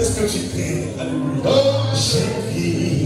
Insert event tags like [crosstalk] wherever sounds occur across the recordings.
Est-ce que tu. Oh.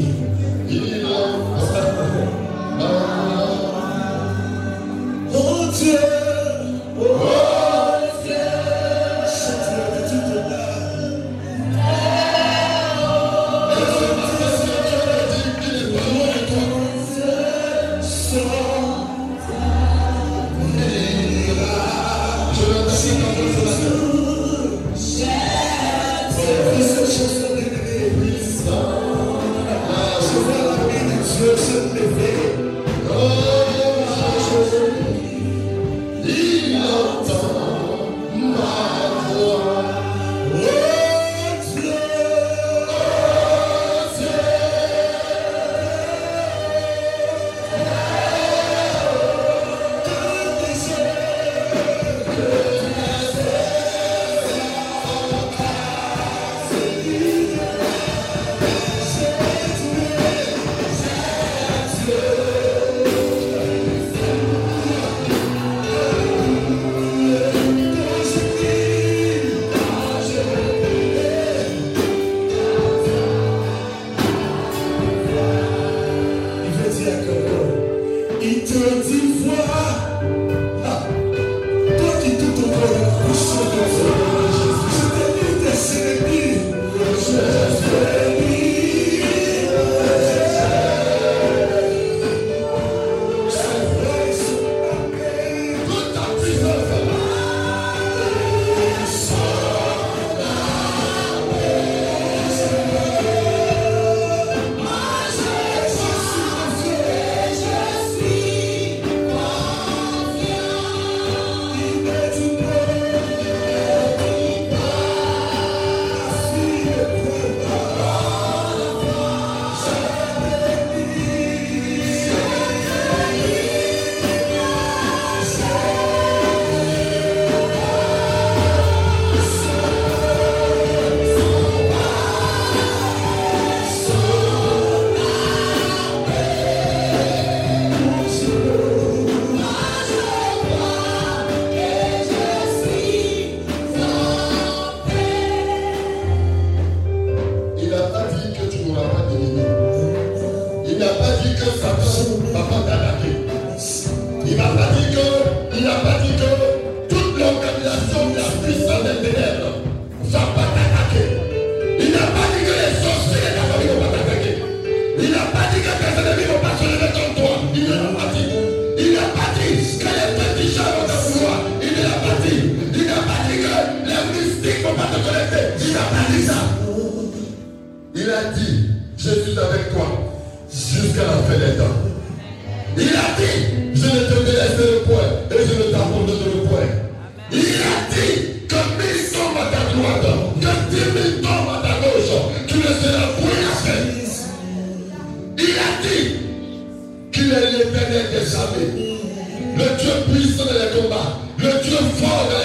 l'éternel des armées. Le Dieu puissant dans les combats. Le Dieu fort dans les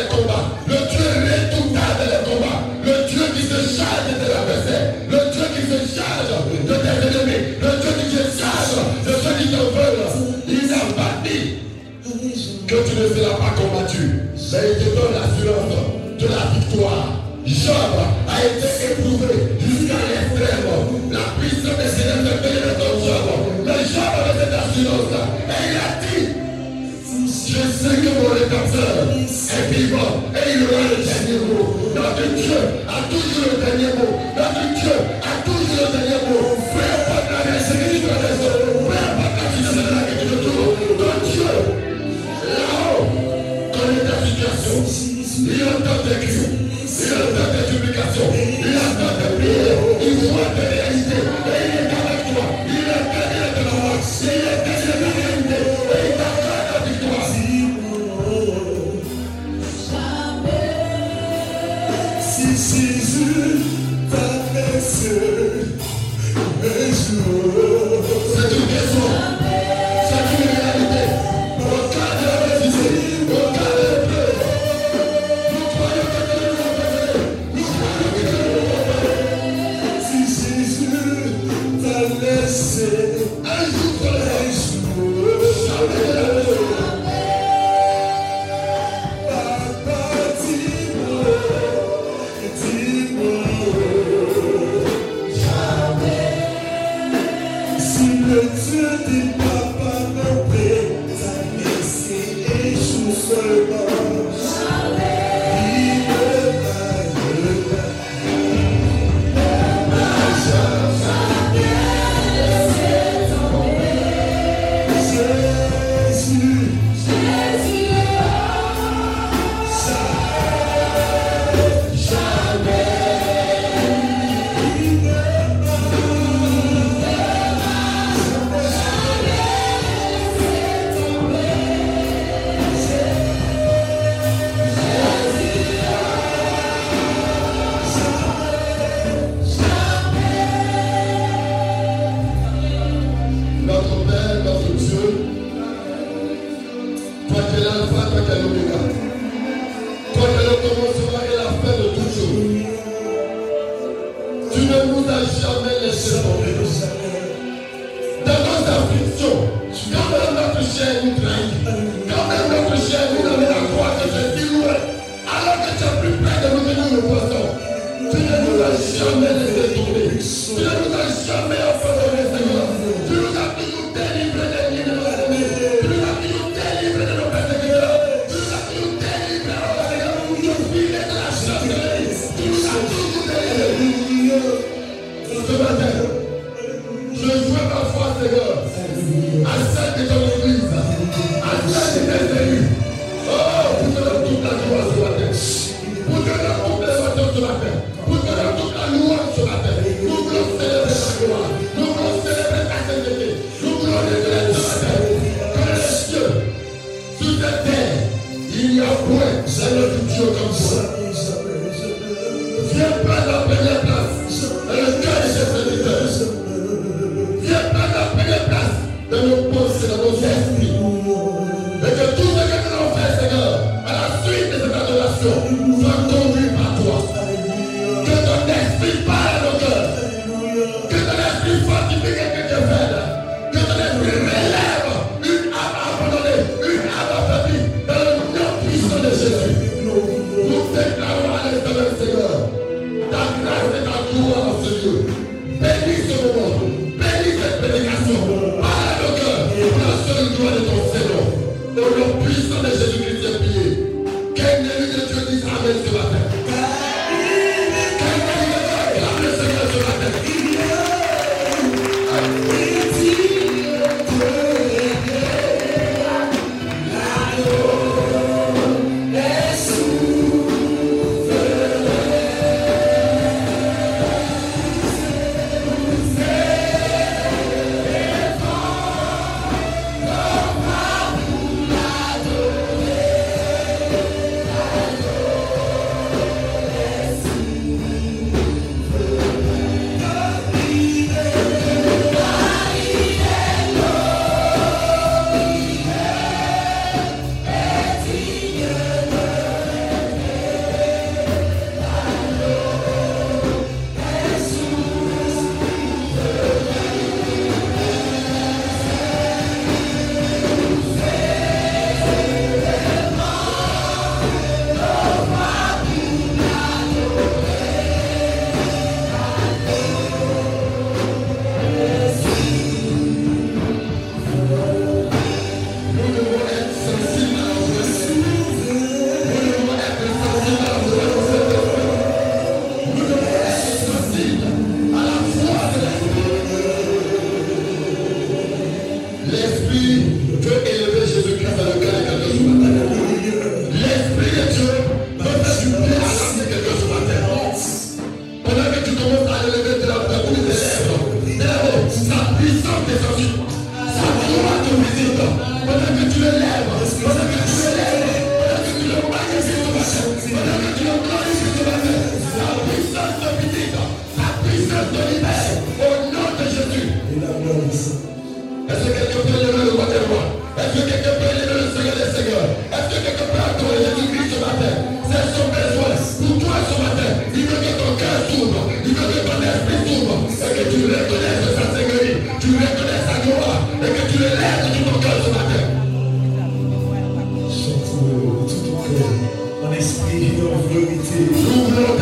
En esprit et en vérité. Nous voulons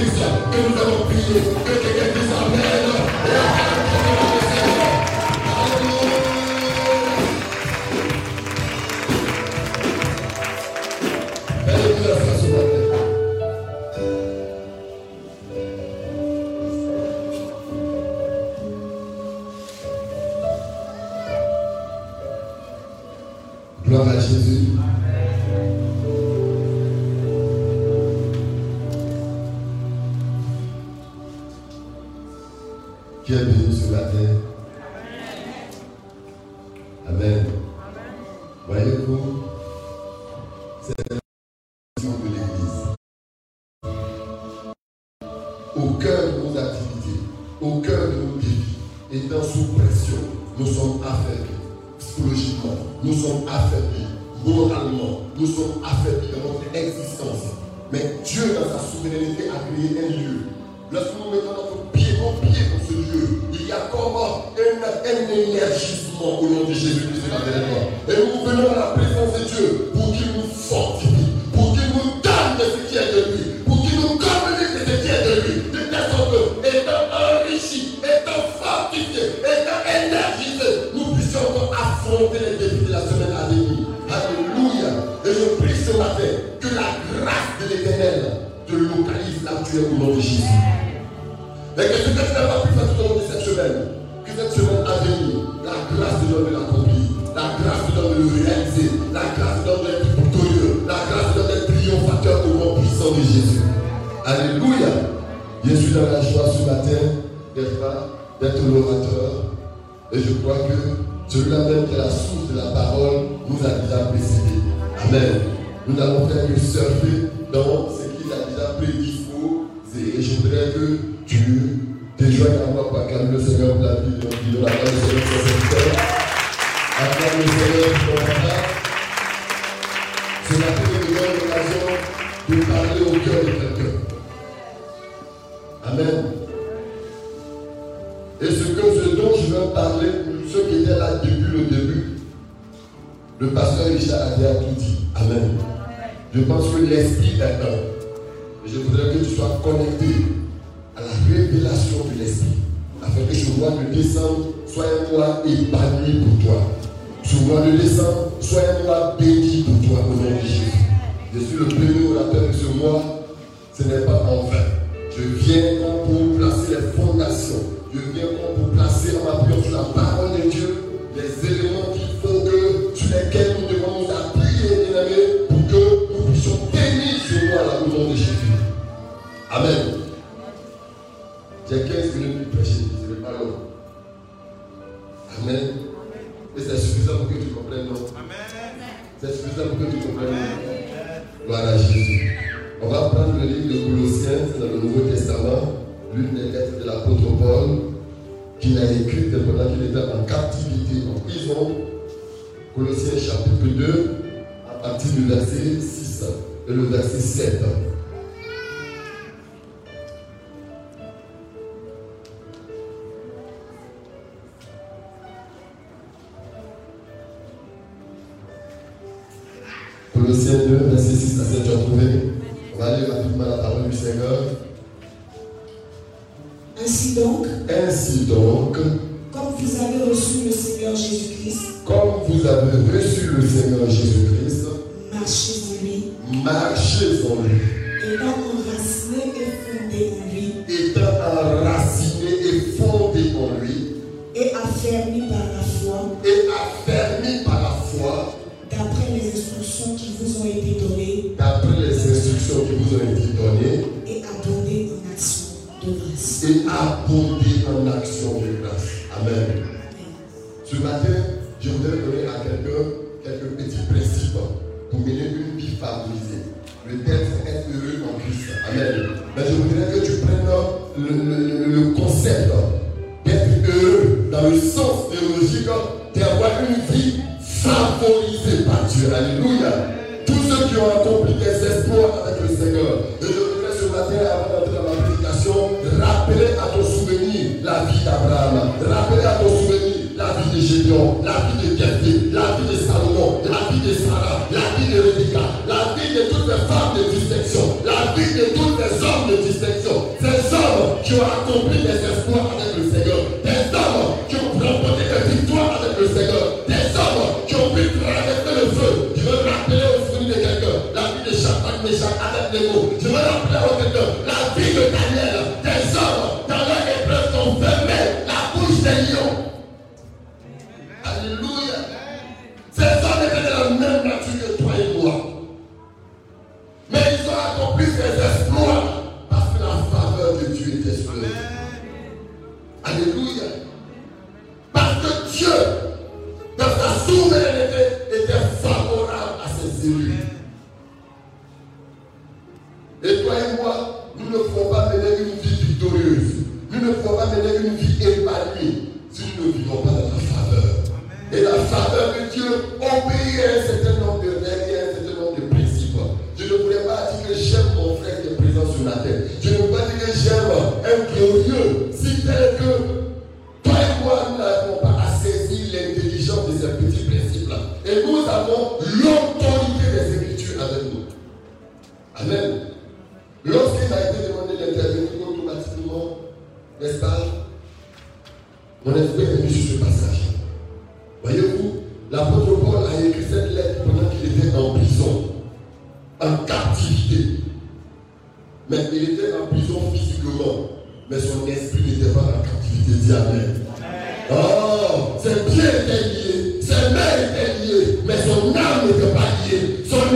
Pisa, eu não vi, eu peguei réaliser la grâce d'homme être victorieux, la grâce d'homme être triomphateur au nom puissant de Jésus. Alléluia. Je suis dans la joie ce matin d'être là, d'être l'orateur. Et je crois que celui-là même qui est la source de la parole nous a déjà précédé. Amen. Nous allons faire que surfer dans ce qu'il a déjà prédit pour. Et je voudrais que tu te joignes à moi pour acclamer le Seigneur pour la vie de la parole Seigneur, après la Seigneur cela peut de parler au cœur de quelqu'un. Amen. Et ce, dont je veux parler, ceux qui étaient là depuis le début, le pasteur Richard a tout dit. Amen. Je pense que l'esprit est un. Je voudrais que tu sois connecté à la révélation de l'esprit, afin que ce mois de décembre soit un mois épanoui pour toi. Ce mois de décembre soit un mois béni pour toi au nom de Jésus. Je suis le premier orateur de ce mois. Ce n'est pas en vain. Je viens pour placer les fondations. Je viens pour placer en m'appuyant sur la parole de Dieu les éléments qui font que, sur lesquels nous devons nous appuyer, bien pour que nous puissions bénir ce mois-là au nom de Jésus. Amen. J'ai 15 minutes pour prêcher, c'est suffisant pour que tu comprennes, non? C'est suffisant pour que tu comprennes. Gloire à Jésus. On va prendre le livre de Colossiens, dans le Nouveau Testament, l'une des lettres de l'apôtre Paul, qu'il a écrite pendant qu'il était en captivité, en prison. Colossiens chapitre 2, à partir du verset 6 et le verset 7. Les femmes de distinction, la vie de tous les hommes de distinction. Ces hommes qui ont accompli des exploits avec le Seigneur. Des hommes qui ont remporté des victoires avec le Seigneur. Des hommes qui ont pu traverser le feu. Je veux rappeler au souvenir de quelqu'un la vie de Shadrach, Meshach, Abednego. Je veux rappeler au quelqu'un la vie de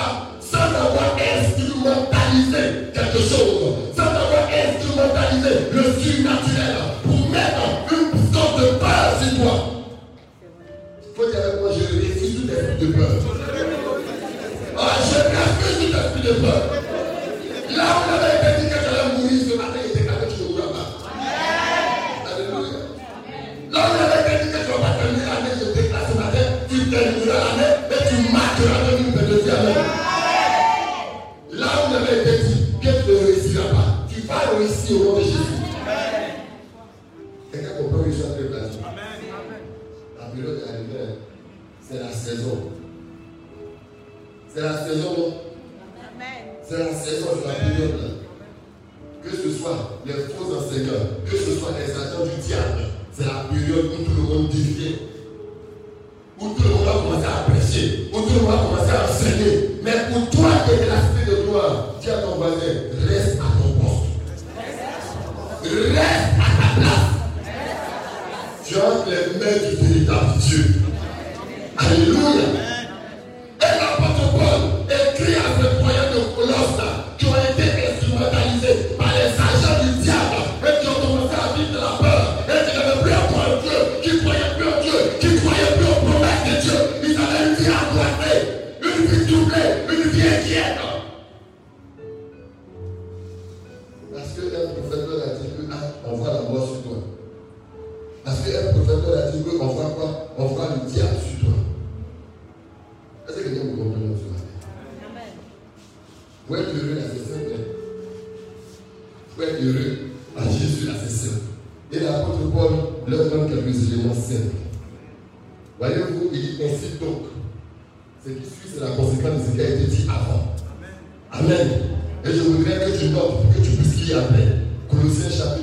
Oh. [gasps] [gasps] on fera quoi? On fera le diable sur toi. Est-ce que vous comprend ce matin Vous êtes heureux là, c'est simple. Vous êtes heureux à Jésus là, c'est simple. Et l'apôtre Paul leur donne quelques éléments simples. Voyez-vous, il dit ainsi donc. Ce qui suit, c'est la conséquence de ce qui a été dit avant. Amen. Et je voudrais que tu notes, que tu puisses lire après. Colossiens chapitre.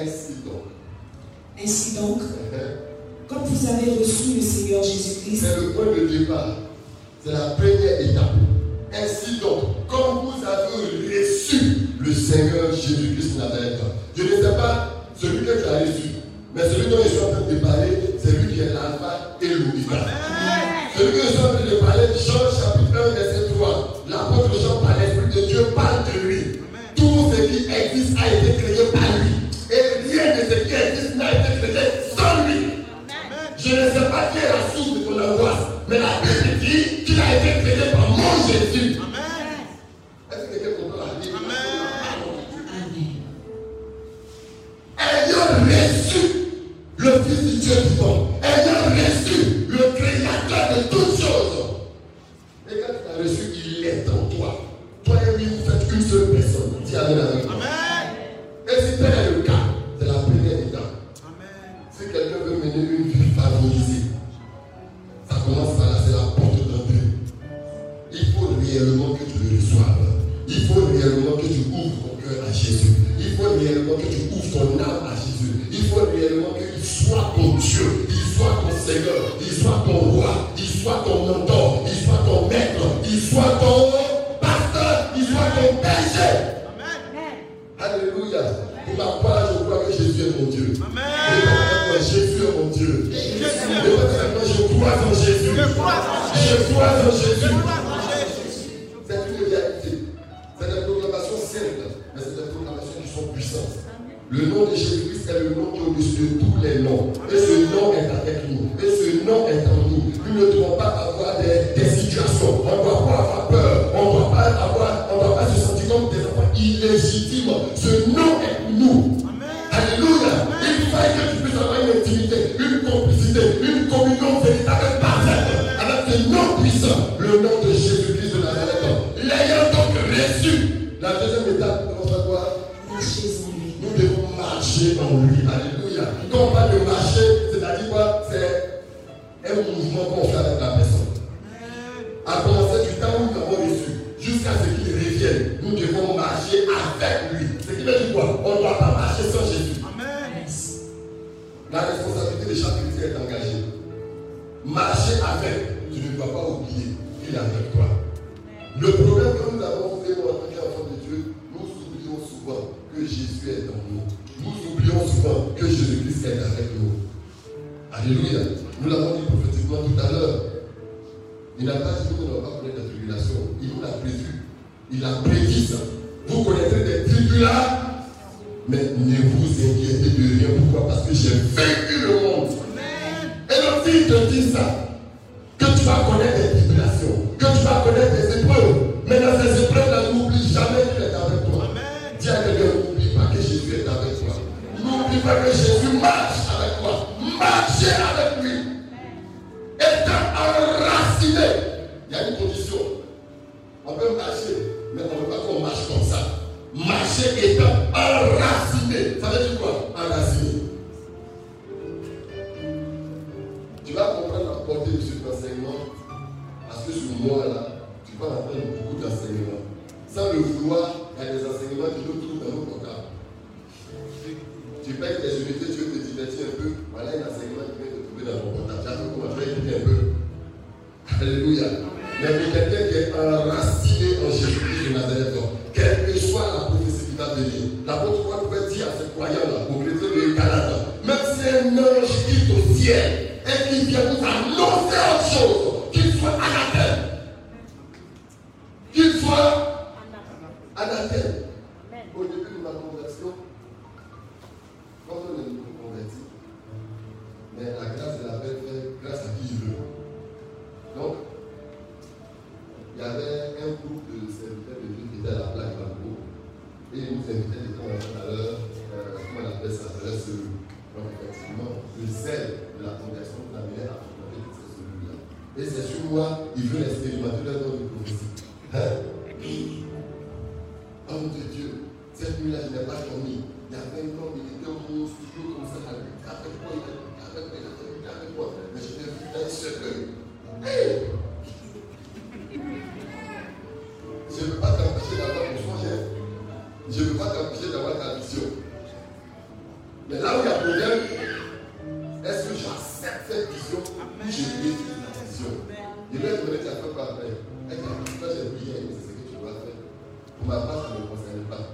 Ainsi donc. Ainsi donc, quand vous avez reçu le Seigneur Jésus-Christ, c'est le point de départ. C'est la première étape. Ainsi donc, quand vous avez reçu le Seigneur Jésus-Christ Nazareth, je ne sais pas celui que tu as reçu, mais celui dont je suis en train de parler, c'est lui qui est l'alpha et l'oméga. Celui que je suis en train de parler change puissance. Le nom de Jésus-Christ est le nom qui est au-dessus de tous les noms. Et ce nom est avec nous. Et ce il y a une condition. On peut marcher, mais on ne veut pas qu'on marche comme ça. Marcher étant enraciné. Ça veut dire quoi? Je ne vas pas t'empêcher d'avoir ta vision. Mais là où il y a problème, est-ce que j'accepte cette vision ou je mets la vision Je vais être honnête, tu pas après. Et quand j'ai prié, c'est ce que tu dois faire. Pour ma part, ça ne me concerne pas.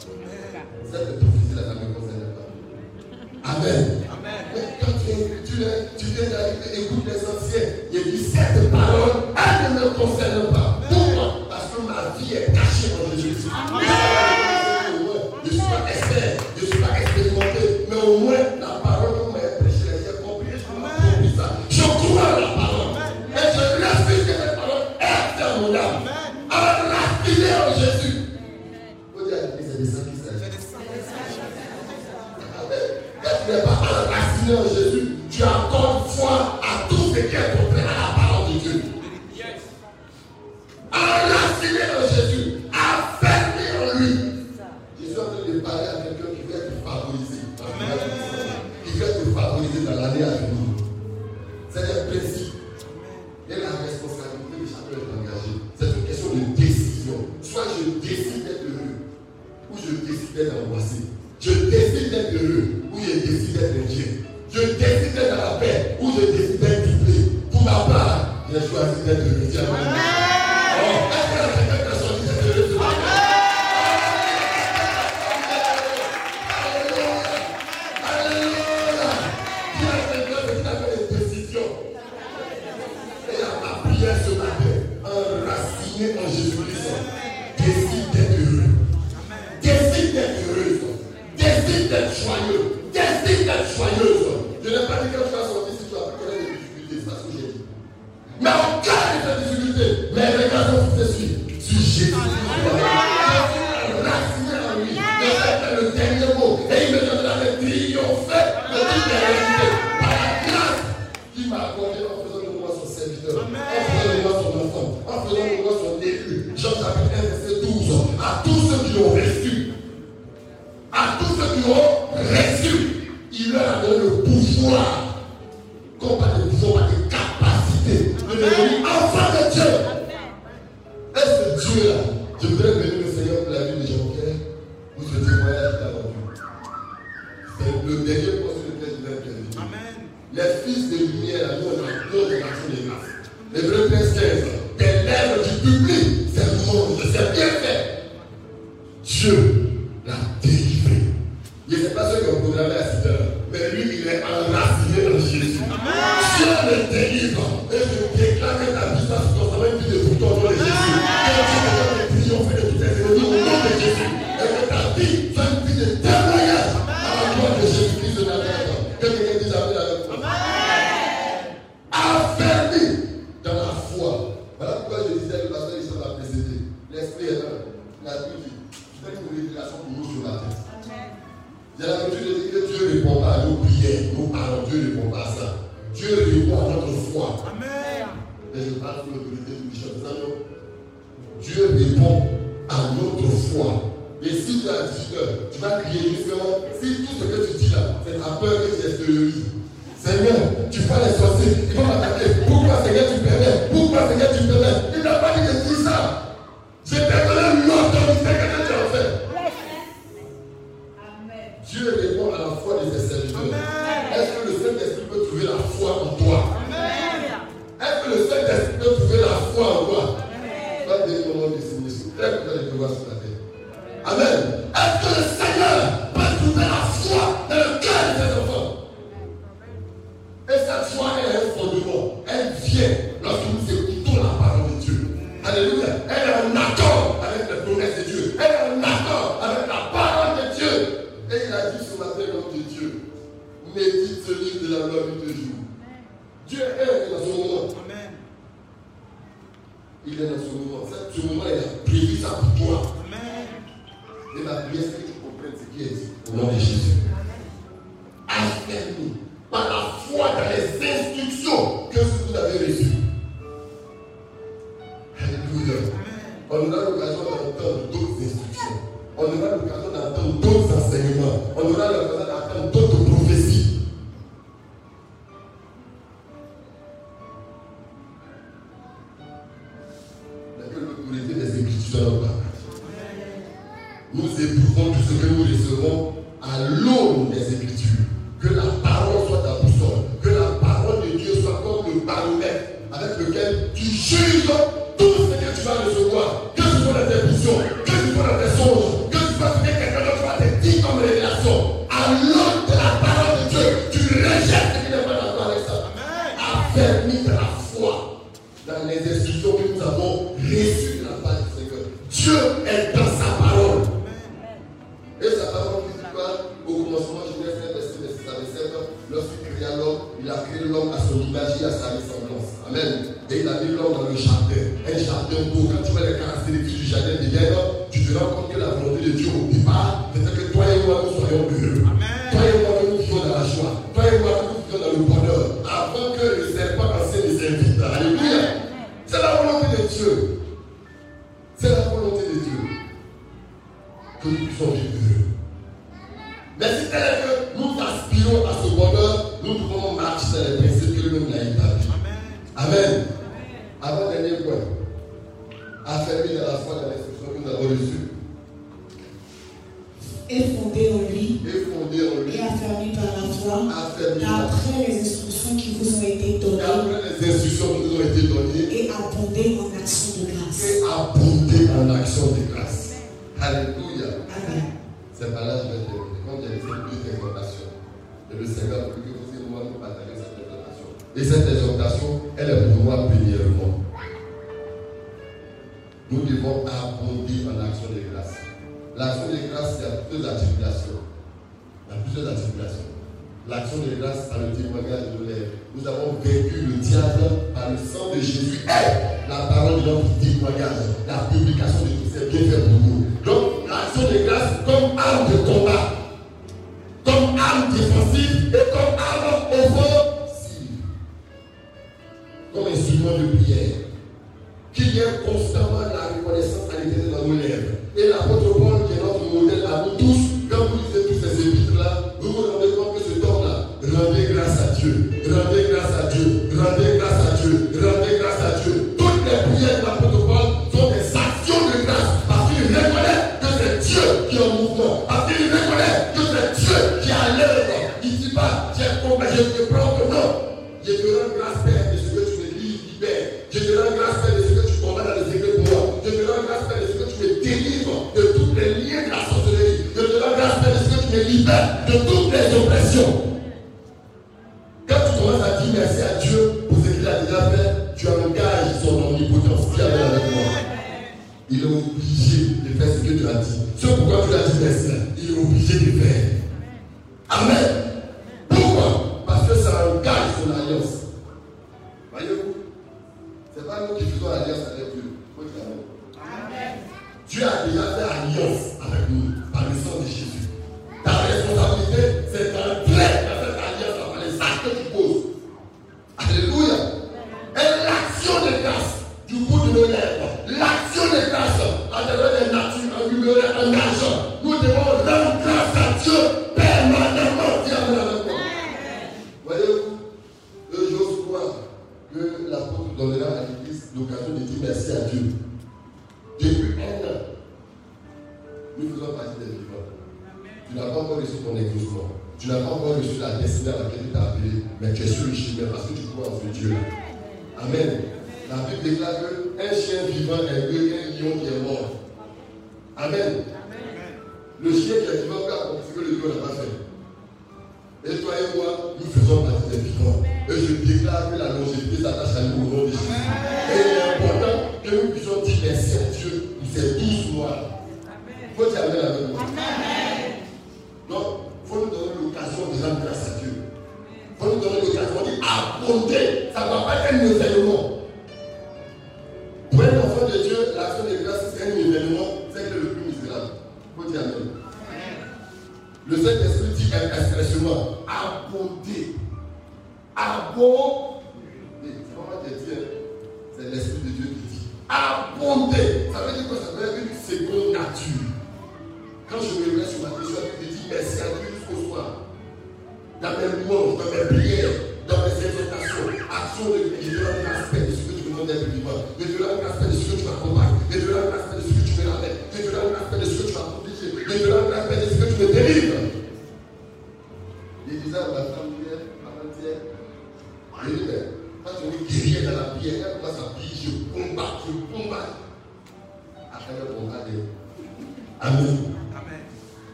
fortunée en Jésus-Christ. Décide d'être heureux. Décide d'être heureuse. Décide d'être joyeux. Décide d'être joyeuse. Je n'ai pas dit que tu Amen. Dieu répond à notre foi. Et si tu as dit que tu vas crier justement, si tout ce que tu dis là, c'est ta peur que nous éprouvons tout ce que nous recevons à l'aune des Écritures. exhortation, elle est pour moi premièrement. Nous devons abonder en action de grâce. L'action de grâce, il y a plusieurs articulations. Il y a plusieurs articulations. L'action de grâce par le témoignage de l'air. Nous avons vaincu le diable par le sang de Jésus. Hey, la parole de notre témoignage, la publication de tout, c'est bien fait pour nous. Donc, l'action de grâce comme arme de combat, comme arme défensive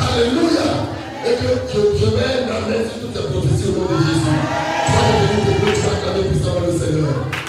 Alléluia. Et que je, je vais dans sur toutes les prophéties au nom de Jésus. Ça va devenir des plus puissamment le Seigneur.